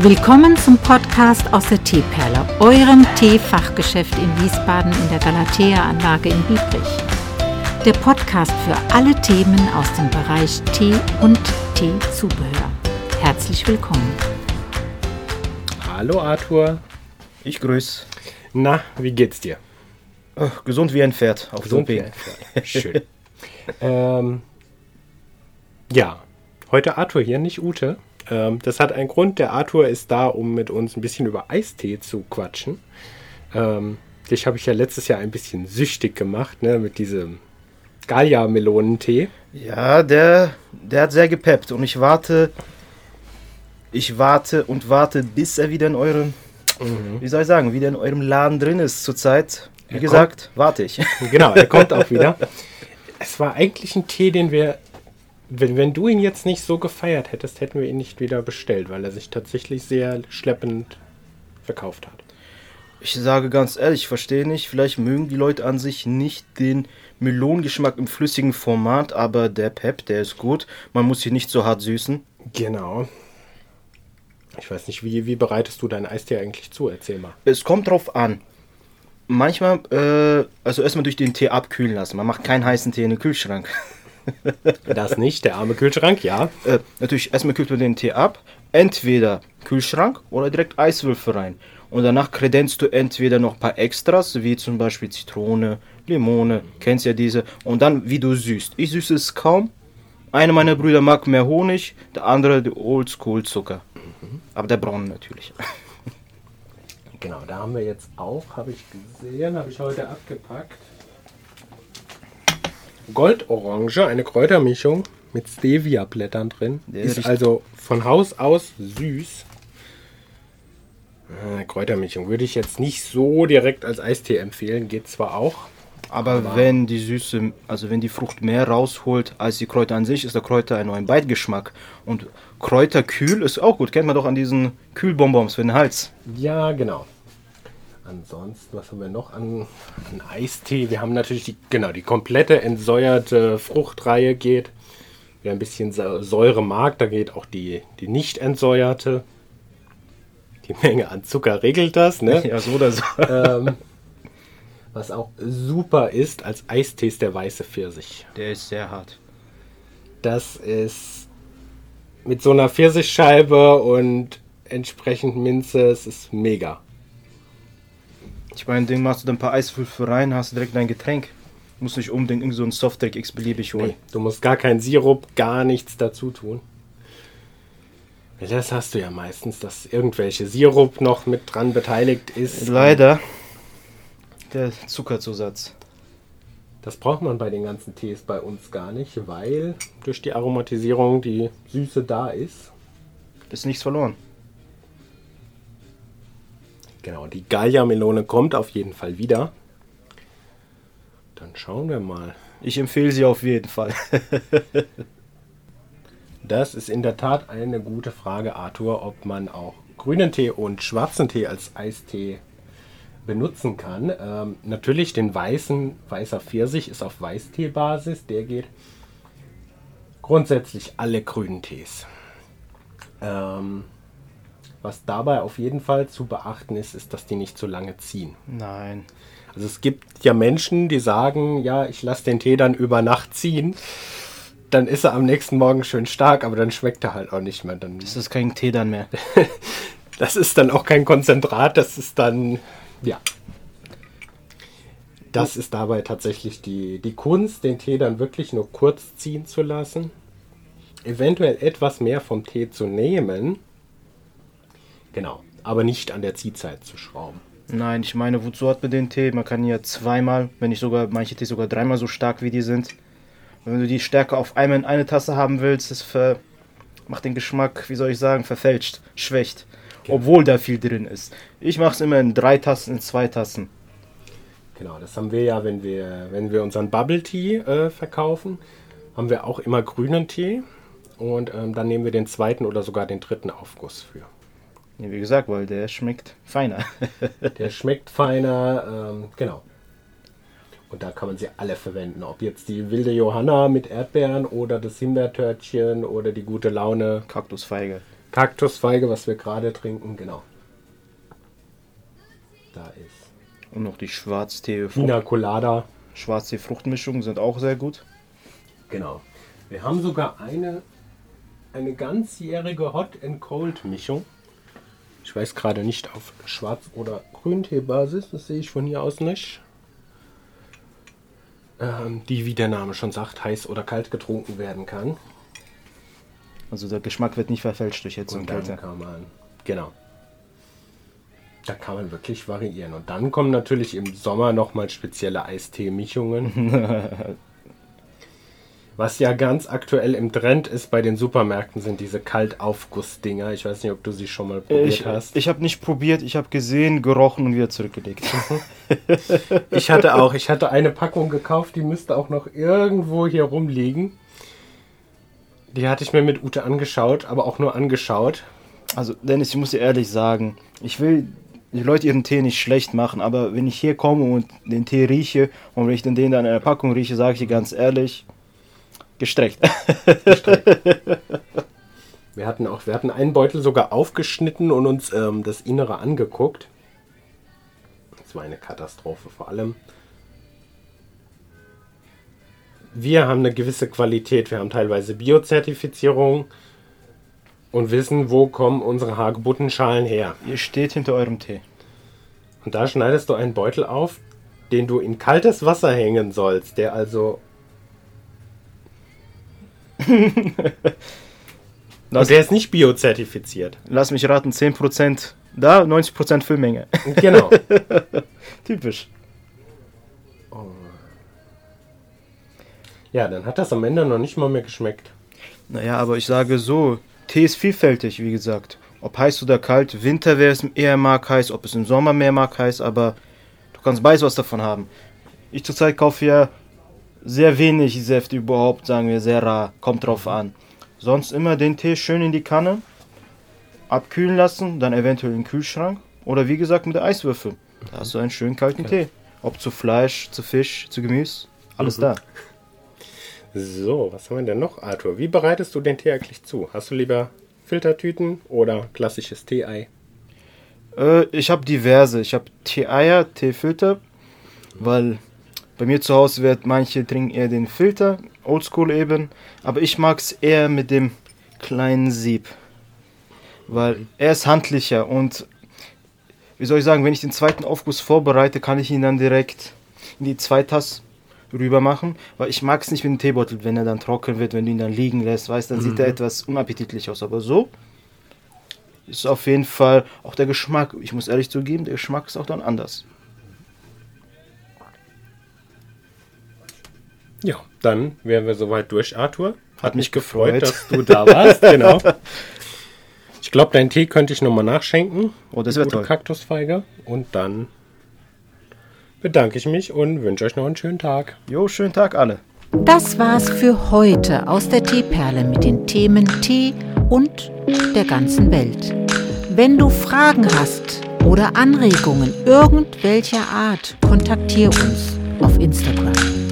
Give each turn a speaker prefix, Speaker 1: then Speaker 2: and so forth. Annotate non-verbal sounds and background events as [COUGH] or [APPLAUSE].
Speaker 1: Willkommen zum Podcast aus der Teeperle, eurem Teefachgeschäft in Wiesbaden in der Galatea-Anlage in Biebrich. Der Podcast für alle Themen aus dem Bereich Tee und Teezubehör. Herzlich willkommen.
Speaker 2: Hallo Arthur.
Speaker 3: Ich grüße.
Speaker 2: Na, wie geht's dir?
Speaker 3: Oh, gesund wie ein Pferd auf
Speaker 2: Gesund wie ein Pferd. Schön. [LAUGHS] ähm, ja, heute Arthur hier, nicht Ute. Ähm, das hat einen Grund. Der Arthur ist da, um mit uns ein bisschen über Eistee zu quatschen. Ähm, dich habe ich ja letztes Jahr ein bisschen süchtig gemacht, ne, mit diesem Gallia-Melonentee.
Speaker 3: Ja, der, der hat sehr gepeppt und ich warte, ich warte und warte, bis er wieder in eurem,
Speaker 2: Mhm.
Speaker 3: wie soll ich sagen, wieder in eurem Laden drin ist zurzeit. Wie
Speaker 2: Er
Speaker 3: gesagt, warte ich.
Speaker 2: Genau, er kommt auch [LAUGHS] wieder. Es war eigentlich ein Tee, den wir, wenn, wenn du ihn jetzt nicht so gefeiert hättest, hätten wir ihn nicht wieder bestellt, weil er sich tatsächlich sehr schleppend verkauft hat.
Speaker 3: Ich sage ganz ehrlich, ich verstehe nicht, vielleicht mögen die Leute an sich nicht den Melonengeschmack im flüssigen Format, aber der Pep, der ist gut. Man muss ihn nicht so hart süßen.
Speaker 2: Genau. Ich weiß nicht, wie, wie bereitest du deinen Eistee eigentlich zu? Erzähl mal.
Speaker 3: Es kommt drauf an. Manchmal, äh, also erstmal durch den Tee abkühlen lassen. Man macht keinen heißen Tee in den Kühlschrank. [LAUGHS]
Speaker 2: Das nicht, der arme Kühlschrank, ja.
Speaker 3: Äh, natürlich, erstmal kühlt man den Tee ab. Entweder Kühlschrank oder direkt Eiswürfel rein. Und danach kredenzt du entweder noch ein paar Extras, wie zum Beispiel Zitrone, Limone, kennst ja diese. Und dann, wie du süßt. Ich süße es kaum. Einer meiner Brüder mag mehr Honig, der andere die Oldschool-Zucker. Aber der braune natürlich. [LAUGHS]
Speaker 2: Genau, da haben wir jetzt auch, habe ich gesehen, habe ich heute abgepackt. Goldorange, eine Kräutermischung mit Stevia-Blättern drin.
Speaker 3: Der
Speaker 2: ist
Speaker 3: riecht-
Speaker 2: also von Haus aus süß. Äh, Kräutermischung würde ich jetzt nicht so direkt als Eistee empfehlen, geht zwar auch.
Speaker 3: Aber wenn die Süße, also wenn die Frucht mehr rausholt als die Kräuter an sich, ist der Kräuter ein neuen Beitgeschmack. Und Kräuterkühl ist auch gut. Kennt man doch an diesen Kühlbonbons für den Hals.
Speaker 2: Ja, genau. Ansonsten, was haben wir noch an, an Eistee? Wir haben natürlich die, genau, die komplette entsäuerte Fruchtreihe geht. Wer ein bisschen Säure mag, da geht auch die, die nicht entsäuerte. Die Menge an Zucker regelt das, ne?
Speaker 3: Ja, so oder so.
Speaker 2: ähm, was auch super ist als Eistee ist der weiße Pfirsich.
Speaker 3: Der ist sehr hart.
Speaker 2: Das ist mit so einer Pfirsichscheibe und entsprechend Minze, es ist mega.
Speaker 3: Ich meine, den machst du dann ein paar Eiswürfel rein, hast direkt dein Getränk. Muss nicht unbedingt irgend so ein Softdrink x-beliebig holen.
Speaker 2: Nee, du musst gar keinen Sirup, gar nichts dazu tun. Das hast du ja meistens, dass irgendwelche Sirup noch mit dran beteiligt ist.
Speaker 3: Leider. Der Zuckerzusatz.
Speaker 2: Das braucht man bei den ganzen Tees bei uns gar nicht, weil durch die Aromatisierung die Süße da ist.
Speaker 3: Ist nichts verloren.
Speaker 2: Genau, die Gallia-Melone kommt auf jeden Fall wieder. Dann schauen wir mal.
Speaker 3: Ich empfehle sie auf jeden Fall. [LAUGHS]
Speaker 2: Das ist in der Tat eine gute Frage, Arthur, ob man auch grünen Tee und schwarzen Tee als Eistee benutzen kann. Ähm, natürlich den weißen, weißer Pfirsich ist auf Weißtee-Basis, der geht grundsätzlich alle grünen Tees. Ähm, was dabei auf jeden Fall zu beachten ist, ist, dass die nicht zu lange ziehen.
Speaker 3: Nein.
Speaker 2: Also es gibt ja Menschen, die sagen, ja, ich lasse den Tee dann über Nacht ziehen. Dann ist er am nächsten Morgen schön stark, aber dann schmeckt er halt auch nicht mehr. Dann,
Speaker 3: Das ist kein Tee dann mehr. [LAUGHS]
Speaker 2: das ist dann auch kein Konzentrat, das ist dann, ja. Das ist dabei tatsächlich die, die Kunst, den Tee dann wirklich nur kurz ziehen zu lassen. Eventuell etwas mehr vom Tee zu nehmen. Genau, aber nicht an der Ziehzeit zu schrauben.
Speaker 3: Nein, ich meine, wozu hat man den Tee? Man kann ja zweimal, wenn nicht sogar, manche Tees sogar dreimal so stark wie die sind. Wenn du die Stärke auf einmal in eine Tasse haben willst, das ver macht den Geschmack, wie soll ich sagen, verfälscht, schwächt. Obwohl da viel drin ist. Ich mache es immer in drei Tassen, in zwei Tassen.
Speaker 2: Genau, das haben wir ja, wenn wir, wenn wir unseren Bubble Tea äh, verkaufen, haben wir auch immer grünen Tee und ähm, dann nehmen wir den zweiten oder sogar den dritten Aufguss für.
Speaker 3: Ja, wie gesagt, weil der schmeckt feiner. [LAUGHS]
Speaker 2: Der schmeckt feiner, ähm, genau. Und da kann man sie alle verwenden. Ob jetzt die wilde Johanna mit Erdbeeren oder das Himbeertörtchen oder die gute Laune.
Speaker 3: Kaktusfeige.
Speaker 2: Kaktusfeige, was wir gerade trinken, genau. Da ist
Speaker 3: Und noch die Schwarztee
Speaker 2: Pina Colada.
Speaker 3: Schwarztee Fruchtmischungen sind auch sehr gut.
Speaker 2: Genau. Wir haben sogar eine, eine ganzjährige Hot and Cold Mischung. Ich weiß gerade nicht auf Schwarz- oder Grüntee-Basis, das sehe ich von hier aus nicht. Ähm, die, wie der Name schon sagt, heiß oder kalt getrunken werden kann.
Speaker 3: Also der Geschmack wird nicht verfälscht durch Hitze und,
Speaker 2: Und
Speaker 3: Kälte.
Speaker 2: kann man, genau. Da kann man wirklich variieren. Und dann kommen natürlich im Sommer nochmal spezielle Eistee-Mischungen. [LAUGHS] Was ja ganz aktuell im Trend ist bei den Supermärkten, sind diese Kaltaufgussdinger. Ich weiß nicht, ob du sie schon mal probiert
Speaker 3: Ich,
Speaker 2: hast.
Speaker 3: ich habe nicht probiert, ich habe gesehen, gerochen und wieder zurückgelegt. [LAUGHS]
Speaker 2: Ich hatte auch, ich hatte eine Packung gekauft, die müsste auch noch irgendwo hier rumliegen. Die hatte ich mir mit Ute angeschaut, aber auch nur angeschaut.
Speaker 3: Also Dennis, ich muss dir ehrlich sagen, ich will die Leute ihren Tee nicht schlecht machen, aber wenn ich hier komme und den Tee rieche und wenn ich den dann in der Packung rieche, sage ich dir ganz ehrlich, gestreckt.
Speaker 2: Wir hatten auch, wir hatten einen Beutel sogar aufgeschnitten und uns ähm, das Innere angeguckt. Das war eine Katastrophe vor allem. Wir haben eine gewisse Qualität, wir haben teilweise Biozertifizierung und wissen, wo kommen unsere Hagebuttenschalen her.
Speaker 3: Ihr steht hinter eurem Tee.
Speaker 2: Und da schneidest du einen Beutel auf, den du in kaltes Wasser hängen sollst, der also. [LAUGHS] Und der ist nicht biozertifiziert.
Speaker 3: lass mich raten, 10% da, 90% Füllmenge. [LAUGHS]
Speaker 2: Genau.
Speaker 3: Typisch.
Speaker 2: Ja, dann hat das am Ende noch nicht mal mehr geschmeckt.
Speaker 3: Naja, aber ich sage so, Tee ist vielfältig, wie gesagt. Ob heiß oder kalt, Winter wäre es eher mag heiß, ob es im Sommer mehr mag heiß, aber du kannst beides was davon haben. Ich zurzeit kaufe ja sehr wenig Säfte überhaupt, sagen wir sehr rar, kommt drauf an. Sonst immer den Tee schön in die Kanne, abkühlen lassen, dann eventuell in den Kühlschrank oder wie gesagt mit der Eiswürfel. Da hast du einen schönen kalten Tee. Ob zu Fleisch, zu Fisch, zu Gemüse, alles
Speaker 2: Mhm.
Speaker 3: da.
Speaker 2: So, was haben wir denn noch, Arthur? Wie bereitest du den Tee eigentlich zu? Hast du lieber Filtertüten oder klassisches Tee-Ei?
Speaker 3: Äh, ich habe diverse. Ich habe Tee-Eier, Teefilter, weil bei mir zu Hause wird manche trinken eher den Filter, Oldschool eben, aber ich mag es eher mit dem kleinen Sieb, weil er ist handlicher und wie soll ich sagen, wenn ich den zweiten Aufguss vorbereite, kann ich ihn dann direkt in die Zweitass rüber machen, weil ich mag es nicht mit dem Teebeutel, wenn er dann trocken wird, wenn du ihn dann liegen lässt, weißt, dann sieht er etwas unappetitlich aus, aber so ist auf jeden Fall auch der Geschmack. Ich muss ehrlich zugeben, der Geschmack ist auch dann anders.
Speaker 2: Ja, dann wären wir soweit durch, Arthur. Hat, mich
Speaker 3: mich
Speaker 2: gefreut,
Speaker 3: gefreut.
Speaker 2: dass du da warst. [LAUGHS] genau. Ich glaube, deinen Tee könnte ich nochmal nachschenken.
Speaker 3: Oh, das wäre toll.
Speaker 2: Kaktusfeige. Und dann bedanke ich mich und wünsche euch noch einen schönen Tag.
Speaker 3: Jo, schönen Tag alle.
Speaker 1: Das war's für heute aus der Teeperle mit den Themen Tee und der ganzen Welt. Wenn du Fragen hast oder Anregungen irgendwelcher Art, kontaktiere uns auf Instagram.